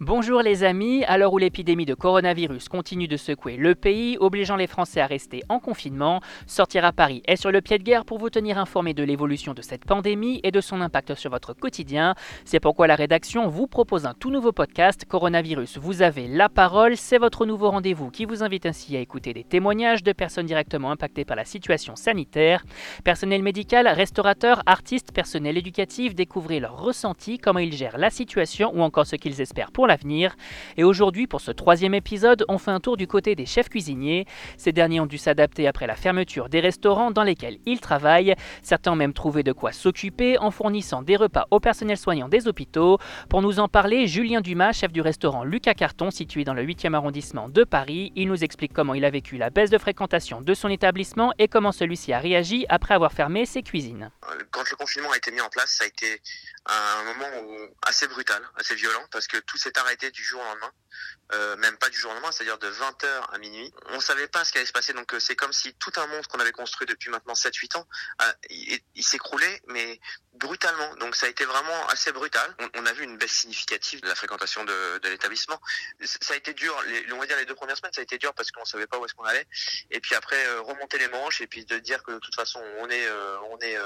Bonjour les amis, à l'heure où l'épidémie de coronavirus continue de secouer le pays, obligeant les Français à rester en confinement, Sortir à Paris est sur le pied de guerre pour vous tenir informé de l'évolution de cette pandémie et de son impact sur votre quotidien. C'est pourquoi la rédaction vous propose un tout nouveau podcast, Coronavirus, vous avez la parole, c'est votre nouveau rendez-vous qui vous invite ainsi à écouter des témoignages de personnes directement impactées par la situation sanitaire. Personnel médical, restaurateurs, artistes, personnel éducatif, découvrez leurs ressentis, comment ils gèrent la situation ou encore ce qu'ils espèrent pour l'avenir. Et aujourd'hui, pour ce troisième épisode, on fait un tour du côté des chefs cuisiniers. Ces derniers ont dû s'adapter après la fermeture des restaurants dans lesquels ils travaillent. Certains ont même trouvé de quoi s'occuper en fournissant des repas au personnel soignant des hôpitaux. Pour nous en parler, Julien Dumas, chef du restaurant Lucas Carton, situé dans le 8e arrondissement de Paris. Il nous explique comment il a vécu la baisse de fréquentation de son établissement et comment celui-ci a réagi après avoir fermé ses cuisines. Quand le confinement a été mis en place, ça a été un moment assez brutal, assez violent, parce que tout s'est arrêté du jour au lendemain, euh, même pas du jour au lendemain, c'est-à-dire de 20h à minuit. On savait pas ce qui allait se passer, donc euh, c'est comme si tout un monde qu'on avait construit depuis maintenant 7-8 ans, euh, il, s'écroulait, mais brutalement. Donc ça a été vraiment assez brutal. On, a vu une baisse significative de la fréquentation de, l'établissement. Ça a été dur, les, on va dire les deux premières semaines, ça a été dur parce qu'on savait pas où est-ce qu'on allait. Et puis après, remonter les manches et puis de dire que de toute façon, on est, on est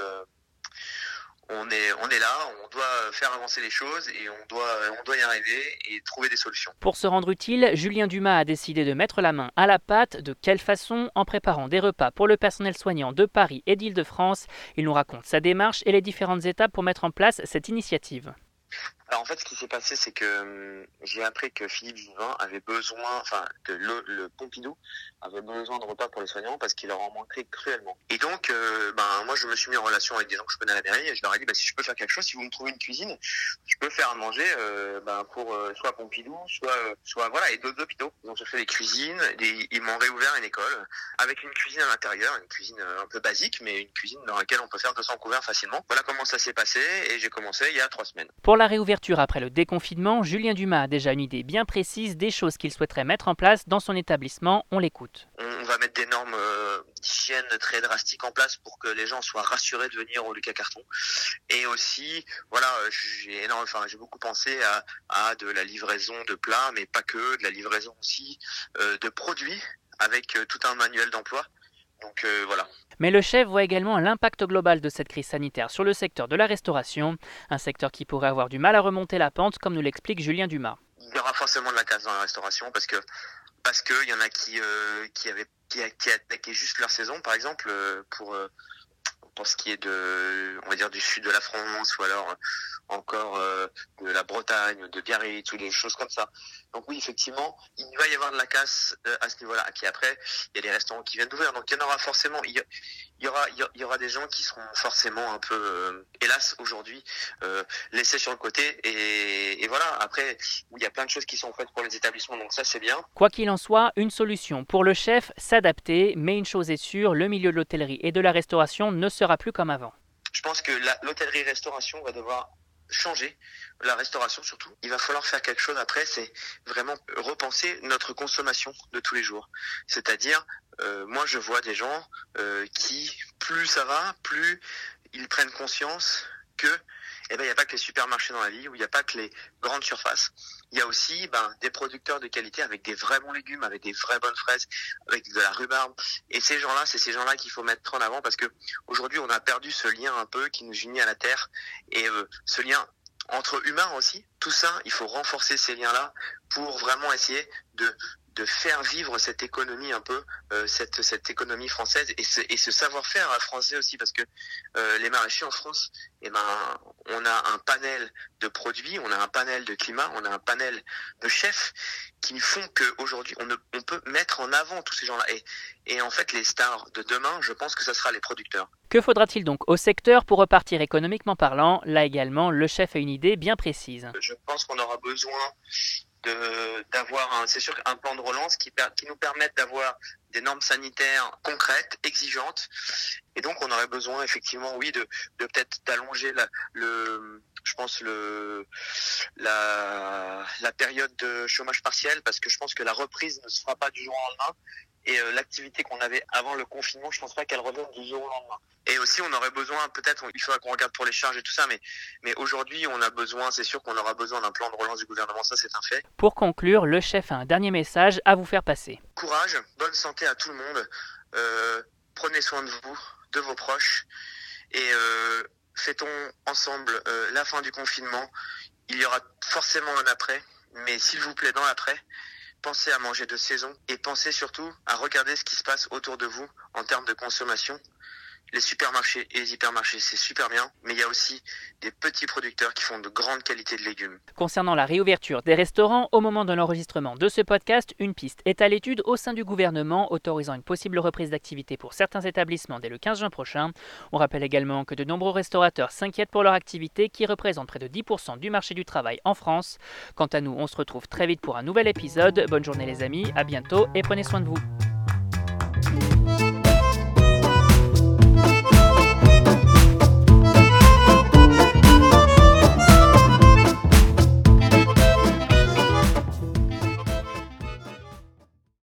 on est, là, on doit faire avancer les choses et on doit, on doit y arriver et trouver des solutions. Pour se rendre utile, Julien Dumas a décidé de mettre la main à la pâte. De quelle façon? En préparant des repas pour le personnel soignant de Paris et d'Île-de-France. Il nous raconte sa démarche et les différentes étapes pour mettre en place cette initiative. En fait, ce qui s'est passé, c'est que hum, j'ai appris que Philippe Juvin avait besoin, enfin que le, Pompidou avait besoin de repas pour les soignants parce qu'il leur en manquait cruellement. Et donc, euh, ben moi, je me suis mis en relation avec des gens que je connais à la mairie et je leur ai dit, bah, si je peux faire quelque chose, si vous me trouvez une cuisine, je peux faire à manger, euh, ben, pour euh, soit Pompidou, soit, soit voilà, et d'autres hôpitaux. Donc j'ai fait des cuisines, ils m'ont réouvert une école avec une cuisine à l'intérieur, une cuisine un peu basique, mais une cuisine dans laquelle on peut faire 200 couverts facilement. Voilà comment ça s'est passé et j'ai commencé il y a trois semaines. Pour la réouverture après le déconfinement, Julien Dumas a déjà une idée bien précise des choses qu'il souhaiterait mettre en place dans son établissement. On l'écoute. On va mettre des normes euh, d'hygiène très drastiques en place pour que les gens soient rassurés de venir au Lucas Carton. Et aussi, voilà, j'ai enfin, j'ai beaucoup pensé à, de la livraison de plats, mais pas que, de la livraison aussi euh, de produits avec euh, tout un manuel d'emploi. Donc euh, voilà. Mais le chef voit également l'impact global de cette crise sanitaire sur le secteur de la restauration, un secteur qui pourrait avoir du mal à remonter la pente, comme nous l'explique Julien Dumas. Il y aura forcément de la casse dans la restauration parce que parce qu'il y en a qui euh, qui avaient qui, qui attaquaient juste leur saison, par exemple, euh, pour pour ce qui est de on va dire du sud de la France ou alors encore euh, de la Bretagne, de Biarritz ou des choses comme ça. Donc oui, effectivement, il va y avoir de la casse euh, à ce niveau-là. Et après, il y a des restaurants qui viennent d'ouvrir, donc il y en aura forcément. Il y, aura, il y aura des gens qui seront forcément un peu, euh, hélas, aujourd'hui, euh, laissés sur le côté. Et, voilà. Après, il y a plein de choses qui sont faites pour les établissements, donc ça c'est bien. Quoi qu'il en soit, une solution pour le chef, s'adapter. Mais une chose est sûre, le milieu de l'hôtellerie et de la restauration ne plus comme avant. Je pense que l'hôtellerie-restauration va devoir changer, la restauration surtout. Il va falloir faire quelque chose après, c'est vraiment repenser notre consommation de tous les jours. C'est-à-dire, euh, moi je vois des gens euh, qui, plus ça va, plus ils prennent conscience que eh ben, il n'y a pas que les supermarchés dans la vie, où il n'y a pas que les grandes surfaces. Il y a aussi ben, des producteurs de qualité avec des vrais bons légumes, avec des vraies bonnes fraises, avec de la rhubarbe. Et ces gens-là, c'est ces gens-là qu'il faut mettre en avant parce que aujourd'hui, on a perdu ce lien un peu qui nous unit à la terre et euh, ce lien entre humains aussi. Tout ça, il faut renforcer ces liens-là pour vraiment essayer de de faire vivre cette économie un peu, euh, cette, cette économie française et ce, et ce savoir-faire français aussi, parce que euh, les maraîchers en France, eh ben, on a un panel de produits, on a un panel de climat, on a un panel de chefs qui font qu'aujourd'hui, on, on peut mettre en avant tous ces gens-là. Et, et en fait, les stars de demain, je pense que ce sera les producteurs. Que faudra-t-il donc au secteur pour repartir économiquement parlant? Là également, le chef a une idée bien précise. Je pense qu'on aura besoin d'avoir c'est sûr un plan de relance qui, qui nous permette d'avoir des normes sanitaires concrètes, exigeantes, et donc on aurait besoin effectivement, oui, de, de peut-être d'allonger le, je pense le la, la période de chômage partiel parce que je pense que la reprise ne se fera pas du jour au lendemain Et euh, l'activité qu'on avait avant le confinement, je pense pas qu'elle revienne du jour au lendemain. Et aussi, on aurait besoin, peut-être, il faudra qu'on regarde pour les charges et tout ça, mais, mais aujourd'hui, on a besoin, c'est sûr qu'on aura besoin d'un plan de relance du gouvernement, ça c'est un fait. Pour conclure, le chef a un dernier message à vous faire passer. Courage, bonne santé à tout le monde, euh, prenez soin de vous, de vos proches, et euh, fêtons ensemble la fin du confinement. Il y aura forcément un après, mais s'il vous plaît, dans l'après, pensez à manger de saison et pensez surtout à regarder ce qui se passe autour de vous en termes de consommation les supermarchés et les hypermarchés, c'est super bien, mais il y a aussi des petits producteurs qui font de grandes qualités de légumes. Concernant la réouverture des restaurants, au moment de l'enregistrement de ce podcast, une piste est à l'étude au sein du gouvernement, autorisant une possible reprise d'activité pour certains établissements dès le 15 juin prochain. On rappelle également que de nombreux restaurateurs s'inquiètent pour leur activité, qui représente près de 10% du marché du travail en France. Quant à nous, on se retrouve très vite pour un nouvel épisode. Bonne journée les amis, à bientôt et prenez soin de vous.